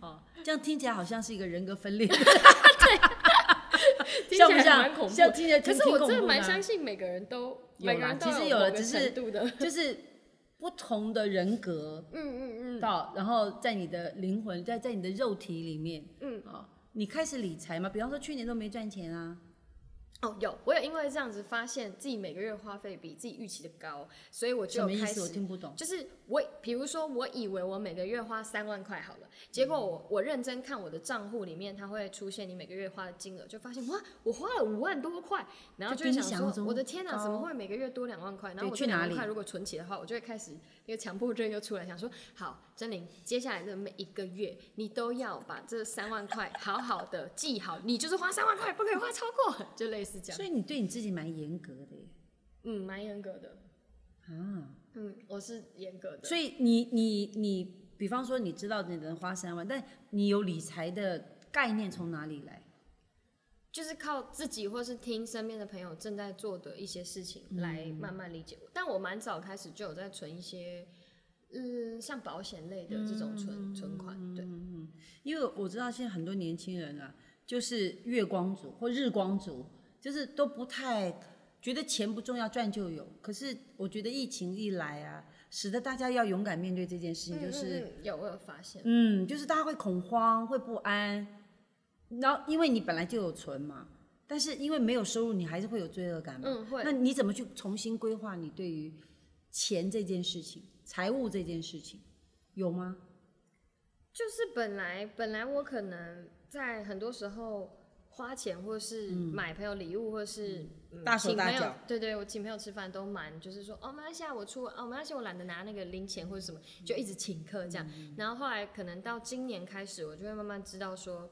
哦，这样听起来好像是一个人格分裂，听起来像不像蛮恐怖的。像听起来可是我真的蛮相信每个人都，每个人都其实有了只是就是不同的人格嗯嗯嗯，到，然后在你的灵魂，在在你的肉体里面，嗯哦，你开始理财嘛？比方说去年都没赚钱啊，哦，有，我有因为这样子发现自己每个月花费比自己预期的高，所以我就开始听不懂。就是我，比如说，我以为我每个月花三万块好了，结果我我认真看我的账户里面，它会出现你每个月花的金额，就发现哇，我花了五万多块，然后就会想说，想我的天哪，高怎么会每个月多两万块？然后我去哪里这两万块如果存起的话，我就会开始那个强迫症又出来，想说，好，真玲，接下来的每一个月你都要把这三万块好好的记好，你就是花三万块，不可以花超过，就类似这样所。以你对你自己蛮严格的耶。嗯，蛮严格的。啊，嗯，我是严格的。所以你你你，比方说你知道你能花三万，但你有理财的概念从哪里来？就是靠自己或是听身边的朋友正在做的一些事情嗯来慢慢理解我。但我蛮早开始就有在存一些，嗯，像保险类的这种嗯存、存款，对，因为我知道现在很多年轻人啊，就是月光族或日光族，就是都不太觉得钱不重要，赚就有。可是我觉得疫情一来啊，使得大家要勇敢面对这件事情，就是嗯嗯嗯有我有发现，嗯，就是大家会恐慌，会不安，然后因为你本来就有存嘛，但是因为没有收入，你还是会有罪恶感嘛。嗯会那你怎么去重新规划你对于钱这件事情、财务这件事情，有吗？就是本来本来我可能在很多时候。花钱或是买朋友礼物，或是、嗯、大手请朋友大脚，对对，我请朋友吃饭都蛮，就是说哦，没关系啊，我出，哦，没关系，我懒得拿那个零钱或者什么，就一直请客这样。然后后来可能到今年开始，我就会慢慢知道说，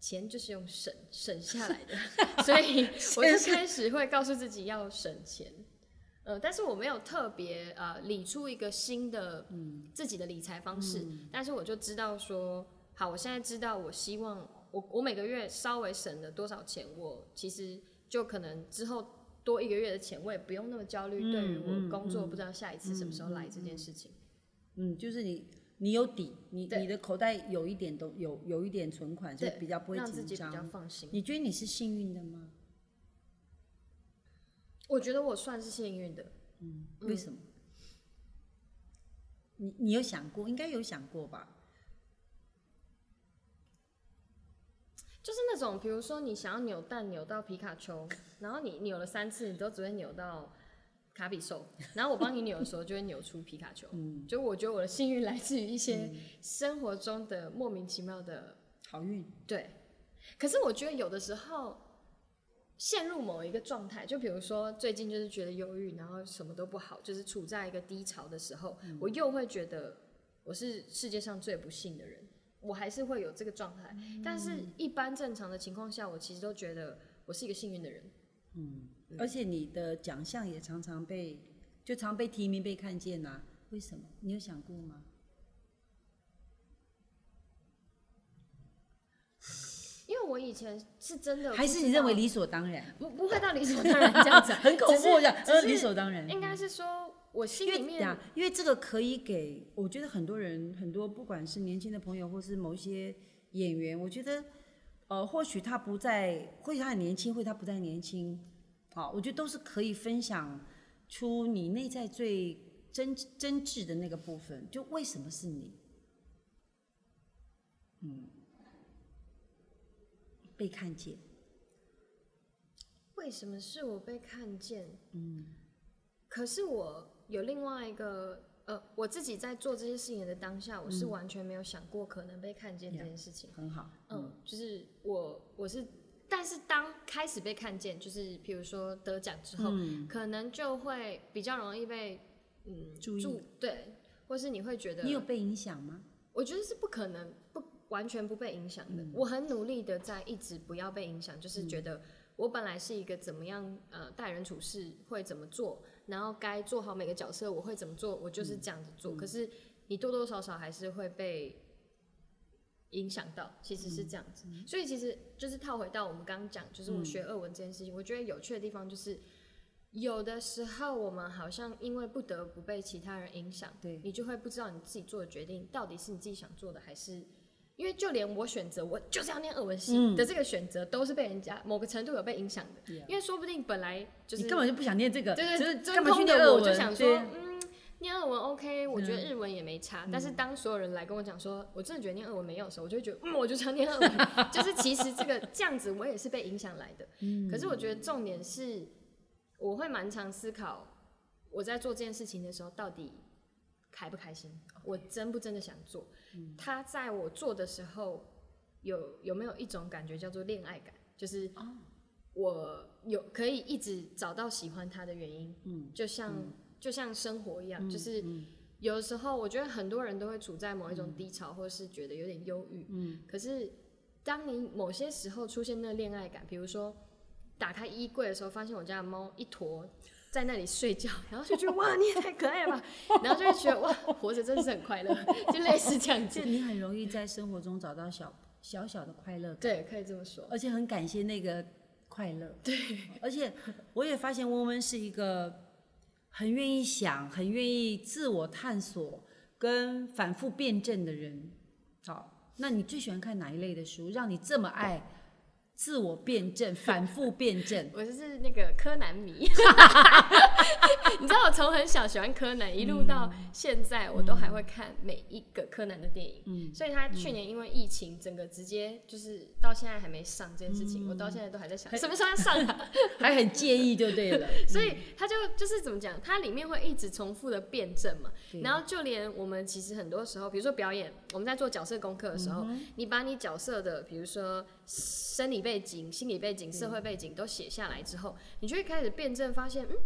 钱就是用省省下来的，所以我就开始会告诉自己要省钱。呃，但是我没有特别呃理出一个新的自己的理财方式，但是我就知道说，好，我现在知道，我希望我我每个月稍微省了多少钱，我其实就可能之后多一个月的钱，我也不用那么焦虑，对于我工作不知道下一次什么时候来这件事情。嗯，就是你你有底，你你的口袋有一点都有有一点存款，就对比较不会让自己紧比较张。放心。你觉得你是幸运的吗？我觉得我算是幸运的，嗯，为什么？你你有想过？应该有想过吧？就是那种比如说你想要扭蛋扭到皮卡丘，然后你扭了三次，你都只会扭到卡比兽，然后我帮你扭的时候就会扭出皮卡丘。嗯，就我觉得我的幸运来自于一些生活中的莫名其妙的好运。对，可是我觉得有的时候陷入某一个状态，就比如说最近就是觉得忧郁，然后什么都不好，就是处在一个低潮的时候，我又会觉得我是世界上最不幸的人，我还是会有这个状态。但是，一般正常的情况下，我其实都觉得我是一个幸运的人。而且你的奖项也常常被就常被提名被看见呐、为什么？你有想过吗？因为我以前是真的还是你认为理所当然？不不会到理所当然这样子啊、很恐怖的，呃，理所当然。应该是说我心里面呀，因为这个可以给，我觉得很多人很多，不管是年轻的朋友，或是某一些演员，我觉得，呃，或许他不在，或许他很年轻，或许他不再年轻，好，我觉得都是可以分享出你内在最真真挚的那个部分，就为什么是你，嗯，被看见，为什么是我被看见？嗯，可是我有另外一个，呃，我自己在做这些事情的当下，我是完全没有想过可能被看见这件事情。很好，嗯，就是我我是，但是当开始被看见，就是比如说得奖之后，可能就会比较容易被嗯注对，或是你会觉得你有被影响吗？我觉得是不可能不完全不被影响的。我很努力的在一直不要被影响，就是觉得我本来是一个怎么样呃待人处事会怎么做，然后该做好每个角色我会怎么做，我就是这样子做。可是你多多少少还是会被影响到，其实是这样子。所以其实就是套回到我们刚刚讲，就是我学俄文这件事情，我觉得有趣的地方就是。有的时候，我们好像因为不得不被其他人影响，对你就会不知道你自己做的决定到底是你自己想做的，还是因为就连我选择我就是要念俄文系的这个选择，都是被人家某个程度有被影响的。因为说不定本来就是你根本就不想念这个，对对，就是真干嘛去念俄文？就想说，嗯，念日文 OK，我觉得日文也没差。但是当所有人来跟我讲说，我真的觉得念日文没有的时候，我就会觉得，嗯，我就想念日文。就是其实这个这样子，我也是被影响来的。可是我觉得重点是，我会蛮常思考，我在做这件事情的时候，到底开不开心？我真不真的想做？他在我做的时候，有有没有一种感觉叫做恋爱感？就是我有可以一直找到喜欢他的原因，嗯，就像、就像生活一样，就是有的时候我觉得很多人都会处在某一种低潮，或是觉得有点忧郁，嗯，可是当你某些时候出现那个恋爱感，比如说打开衣柜的时候，发现我家的猫一坨。在那里睡觉，然后就觉得 哇，你也太可爱了吧，然后就会觉得哇，活着真的是很快乐，就类似这样子就。你很容易在生活中找到小小小的快乐感，对，可以这么说。而且很感谢那个快乐。对，而且我也发现温温是一个很愿意想、很愿意自我探索跟反复辩证的人。好，那你最喜欢看哪一类的书，让你这么爱自我辩证、反复辩证？我就是那个柯南迷，你知道我从很小喜欢柯南，一路到现在，我都还会看每一个柯南的电影。嗯，所以他去年因为疫情，整个直接就是到现在还没上这件事情，我到现在都还在想什么时候要上啊。还很介意就对了。所以他就就是怎么讲，它里面会一直重复的辩证嘛。然后就连我们其实很多时候，比如说表演，我们在做角色功课的时候，你把你角色的，比如说生理背景、心理背景、社会背景都写下来之后，你就会开始辩证，发现嗯。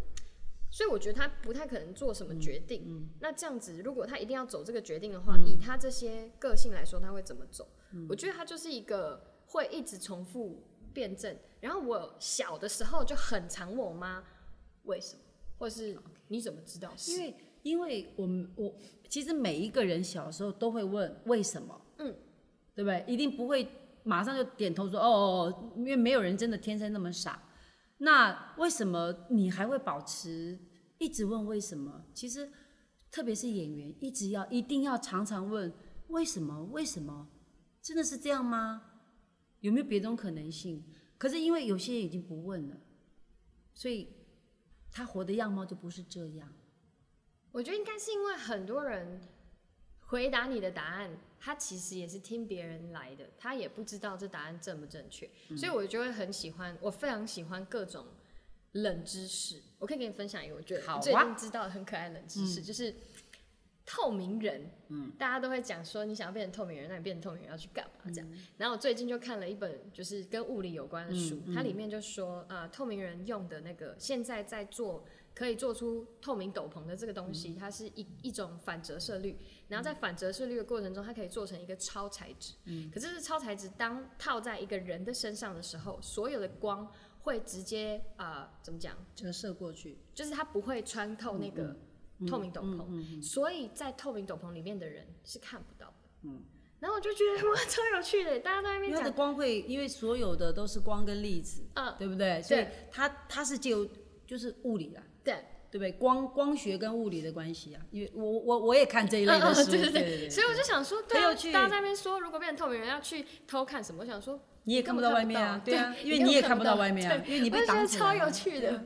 所以我觉得他不太可能做什么决定。那这样子，如果他一定要走这个决定的话，以他这些个性来说，他会怎么走？我觉得他就是一个会一直重复辩证。然后我小的时候就很常问我妈为什么，或是你怎么知道是？因为因为我们我其实每一个人小时候都会问为什么，嗯，对不对？一定不会马上就点头说哦哦哦，因为没有人真的天生那么傻。那为什么你还会保持一直问为什么？其实，特别是演员，一直要一定要常常问为什么？为什么？真的是这样吗？有没有别种可能性？可是因为有些人已经不问了，所以他活的样貌就不是这样。我觉得应该是因为很多人回答你的答案，他其实也是听别人来的，他也不知道这答案正不正确，所以我就会很喜欢，我非常喜欢各种冷知识。我可以给你分享一个，我觉得最近知道的很可爱的冷知识，就是透明人。嗯，大家都会讲说，你想要变成透明人，那你变成透明人要去干嘛？这样。然后我最近就看了一本就是跟物理有关的书，它里面就说，呃，透明人用的那个现在在做。可以做出透明斗篷的这个东西，它是一一种反折射率，然后在反折射率的过程中，它可以做成一个超材质。嗯，可是这超材质当套在一个人的身上的时候，所有的光会直接呃怎么讲，折射过去，就是它不会穿透那个透明斗篷，所以在透明斗篷里面的人是看不到的。嗯，然后我就觉得哇，超有趣的，大家在那边因为它的，光会，因为所有的都是光跟粒子，嗯，对不对？所以它它是借由就是物理啦，对。对不对？光光学跟物理的关系啊，因为我我我也看这一类的书，嗯嗯对对对对，所以我就想说，大家在那边说，如果变成透明人要去偷看什么，我想说，你也看不到外面啊，对对啊，因为你也看不到到外面啊，因为你被挡起来了超有趣的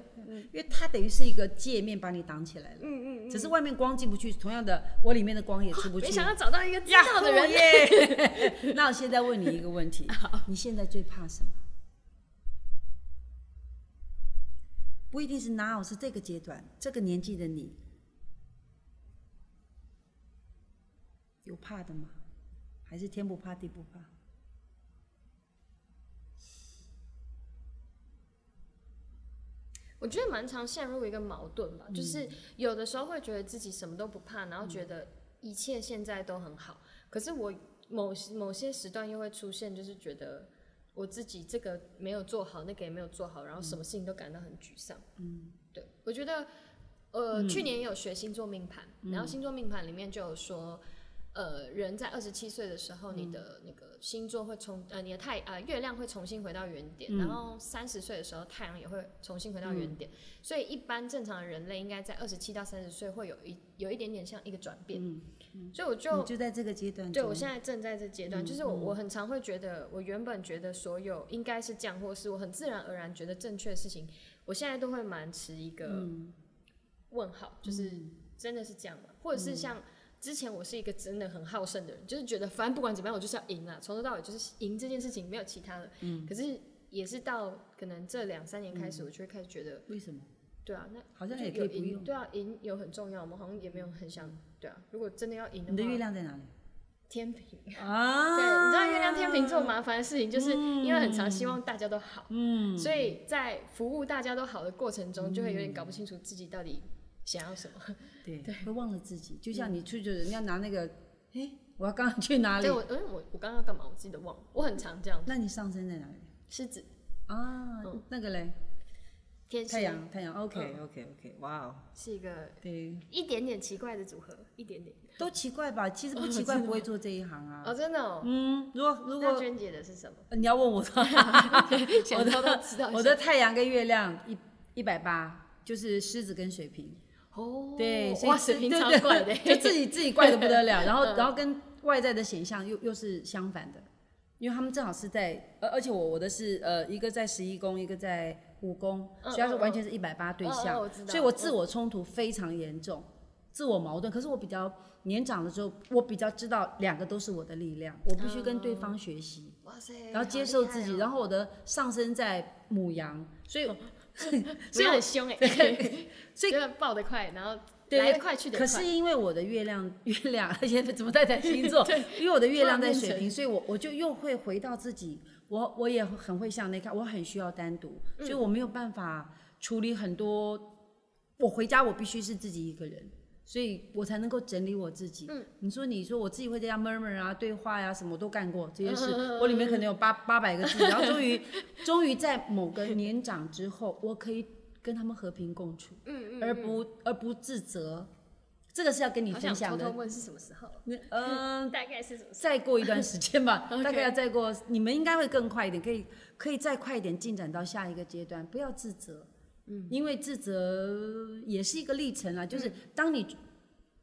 因为它等于是一个界面把你挡起来了，嗯嗯只是外面光进不去，同样的，我里面的光也出不去。没想到找到一个知道的人，耶！那我现在问你一个问题，你现在最怕什么？不一定是 now，是这个阶段、这个年纪的你，有怕的吗？还是天不怕地不怕？我觉得蛮常陷入一个矛盾吧，嗯就是有的时候会觉得自己什么都不怕，然后觉得一切现在都很好，可是我某某些时段又会出现，就是觉得我自己这个没有做好，那个也没有做好，然后什么事情都感到很沮丧。嗯，对，我觉得呃，去年也有学星座命盘，然后星座命盘里面就有说。呃，人在二十七岁的时候，你的那个星座会重，呃，你的太呃月亮会重新回到原点，然后三十岁的时候，太阳也会重新回到原点。所以一般正常的人类应该在二十七到三十岁会有一有一点点像一个转变。所以我就就在这个阶段。对我现在正在这阶段，就是我我很常会觉得，我原本觉得所有应该是这样，或是我很自然而然觉得正确的事情，我现在都会蛮持一个问号，就是真的是这样吗？或者是像之前我是一个真的很好胜的人，就是觉得反正不管怎么样，我就是要赢啊，从头到尾就是赢这件事情，没有其他的。嗯。可是也是到可能这两三年开始，我就会开始觉得，为什么？对啊，那好像也可以不用。对啊，赢有很重要吗？好像也没有很想，对啊。如果真的要赢的话你的话，月亮在哪里？天平。啊，对，你知道月亮天平座麻烦的事情，就是因为很常希望大家都好，嗯，所以在服务大家都好的过程中，就会有点搞不清楚自己到底想要什么。对，会忘了自己。就像你出去，人家拿那个，哎，我要刚刚去哪里对？我，嗯，我我刚刚要干嘛？我自己都忘了。我很常这样。那你上升在哪里？狮子、啊，那个嘞，天太阳，太阳，OK，OK，OK，哇哦，是一个对，一点点奇怪的组合，一点点。都奇怪吧？其实不 奇怪，不会做这一行啊。哦，真的哦。嗯，如果如果娟姐的是什么？呃你要问我的，想偷偷知道一下我的太阳跟月亮一一百八，就是狮子跟水瓶。哦，对，所以哇，水平对对超怪的，就自己自己怪的不得了，然后嗯然后跟外在的显象又又是相反的，因为他们正好是在，而而且我我的是呃一个在十一宫，一个在五宫，嗯所以他是嗯完全是一百八对嗯象所以我自我冲突非常严重，自我矛盾。可是我比较年长的时候，我比较知道两个都是我的力量，我必须跟对方学习。哇塞，然后接受自己，然后后我的上升在母羊，所以所 所以很凶哎，所以就是爆得快，然后对来得快去得快。可是因为我的月亮，月亮，而且怎么在谈星座？因为我的月亮在水瓶，突然变成所以我我就又会回到自己，我我也很会向内看，我很需要单独，嗯所以我没有办法处理很多。我回家我必须是自己一个人，所以我才能够整理我自己。嗯你说你说我自己会在家 murmur 啊、对话呀、什么我都干过这些事，我里面可能有八八百个字，然后终于 终于在某个年长之后，我可以跟他们和平共处。嗯嗯，而不而不自责，这个是要跟你分享的。偷偷问是什么时候？嗯、大概是什么时候？再过一段时间吧 大概要再过，你们应该会更快一点，可以可以再快一点进展到下一个阶段，不要自责，嗯，因为自责也是一个历程啊，就是当你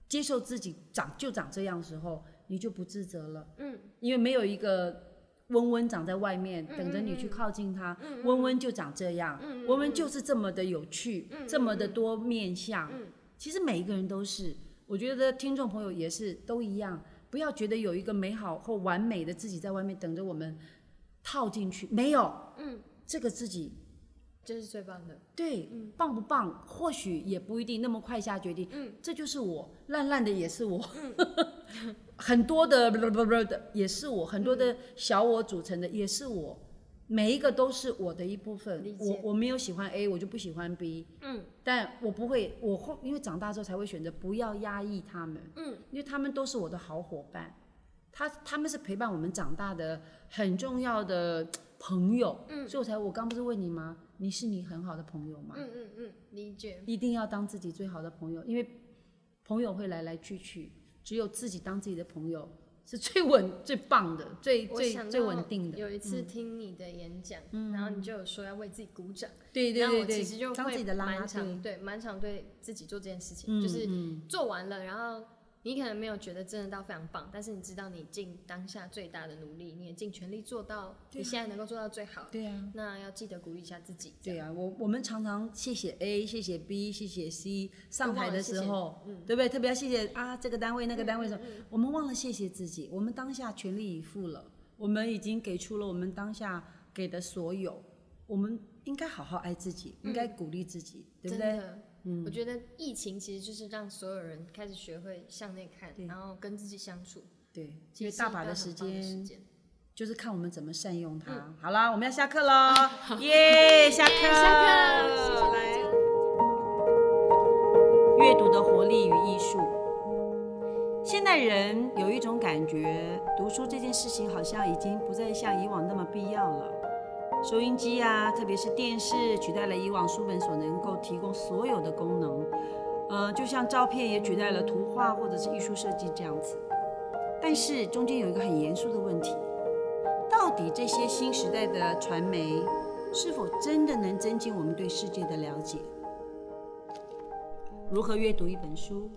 接受自己长就长这样的时候，你就不自责了，嗯，因为没有一个温温长在外面嗯等着你去靠近它，温温就长这样，温温就是这么的有趣，这么的多面相，其实每一个人都是，我觉得听众朋友也是都一样，不要觉得有一个美好或完美的自己在外面等着我们套进去，没有，嗯，这个自己这是最棒的。对，嗯棒不棒？或许也不一定那么快下决定。嗯，这就是我，烂烂的也是我，很多的不不不的也是我，很多的小我组成的也是我，每一个都是我的一部分我我没有喜欢 A，我就不喜欢 B。嗯，但我不会，我会因为长大之后才会选择不要压抑他们。嗯，因为他们都是我的好伙伴，他他们是陪伴我们长大的很重要的朋友。嗯，所以我才我刚不是问你吗？你是你很好的朋友吗？嗯嗯嗯，理解。一定要当自己最好的朋友，因为朋友会来来去去，只有自己当自己的朋友是最稳、最棒的、最最最稳定的。嗯有一次听你的演讲，然后你就有说要为自己鼓掌，对对然后对对，我其实就会的啦啦队蛮常。对蛮常对自己做这件事情，嗯就是嗯做完了，然后你可能没有觉得真的到非常棒，但是你知道你尽当下最大的努力，你也尽全力做到你现在能够做到最好，对啊，那要记得鼓励一下自己。对啊，我我们常常谢谢 A，谢谢 B，谢谢 C，上台的时候，嗯。对不对？特别要谢谢啊这个单位那个单位的时候，我们忘了谢谢自己，我们当下全力以赴了，我们已经给出了我们当下给的所有，我们应该好好爱自己，应该鼓励自己，对不对？我觉得疫情其实就是让所有人开始学会向内看，然后跟自己相处。对，因其实为大把的时间间。就是看我们怎么善用它。嗯好啦，我们要下课喽，耶，下课，下课谢谢大来。阅读的活力与艺术。现代人有一种感觉，读书这件事情好像已经不再像以往那么必要了。收音机啊，特别是电视，取代了以往书本所能够提供所有的功能。呃，就像照片也取代了图画或者是艺术设计这样子。但是中间有一个很严肃的问题：到底这些新时代的传媒是否真的能增进我们对世界的了解？如何阅读一本书？